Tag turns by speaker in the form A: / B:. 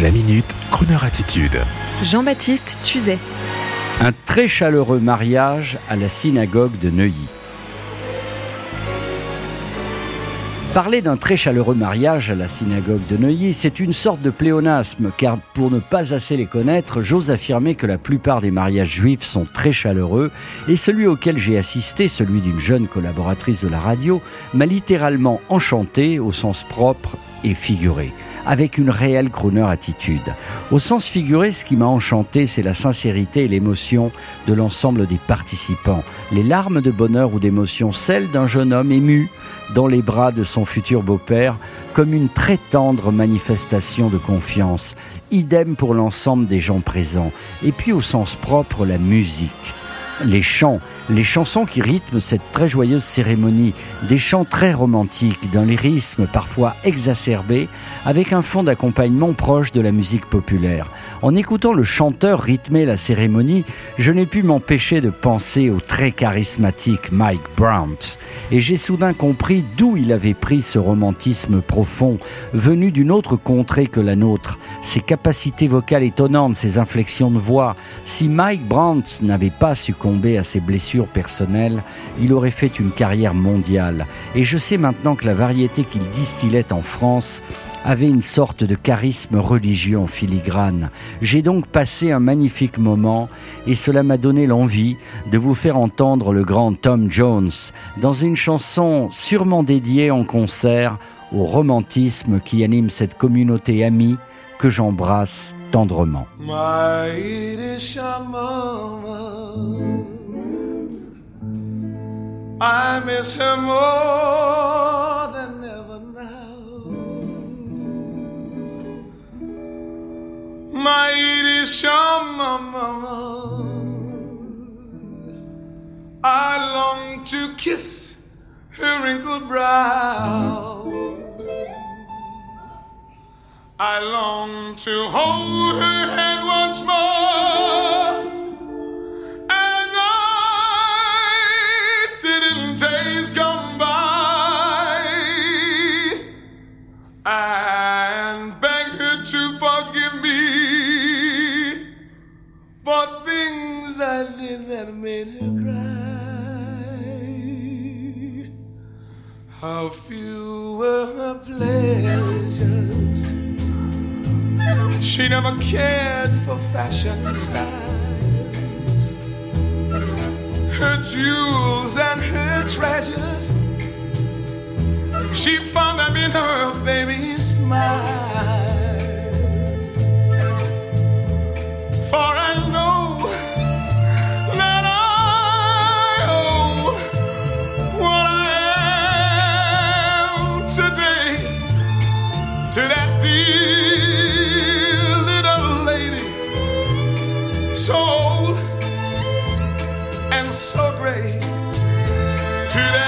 A: La minute, Kroneur attitude.
B: Jean-Baptiste Tuzet.
C: Un très chaleureux mariage à la synagogue de Neuilly. Parler d'un très chaleureux mariage à la synagogue de Neuilly, c'est une sorte de pléonasme, car pour ne pas assez les connaître, j'ose affirmer que la plupart des mariages juifs sont très chaleureux, et celui auquel j'ai assisté, celui d'une jeune collaboratrice de la radio, m'a littéralement enchanté au sens propre et figuré avec une réelle crooner attitude. Au sens figuré, ce qui m'a enchanté, c'est la sincérité et l'émotion de l'ensemble des participants. Les larmes de bonheur ou d'émotion, celles d'un jeune homme ému dans les bras de son futur beau-père, comme une très tendre manifestation de confiance. Idem pour l'ensemble des gens présents. Et puis au sens propre, la musique les chants, les chansons qui rythment cette très joyeuse cérémonie, des chants très romantiques, d'un lyrisme parfois exacerbé, avec un fond d'accompagnement proche de la musique populaire. En écoutant le chanteur rythmer la cérémonie, je n'ai pu m'empêcher de penser au très charismatique Mike Brandt, et j'ai soudain compris d'où il avait pris ce romantisme profond, venu d'une autre contrée que la nôtre, ses capacités vocales étonnantes, ses inflexions de voix. Si Mike Brandt n'avait pas succombé à ses blessures personnelles, il aurait fait une carrière mondiale. Et je sais maintenant que la variété qu'il distillait en France avait une sorte de charisme religieux en filigrane. J'ai donc passé un magnifique moment et cela m'a donné l'envie de vous faire entendre le grand Tom Jones dans une chanson sûrement dédiée en concert au romantisme qui anime cette communauté amie que j'embrasse tendrement.
D: I miss her more than ever now. My mama, I long to kiss her wrinkled brow. I long to hold her head once more. And beg her to forgive me for things I did that made her cry. How few were her pleasures she never cared for fashion styles. Her jewels and her treasures, she found them in her baby's smile. For I know that I owe what I am today to that dear little lady, so old and so great to that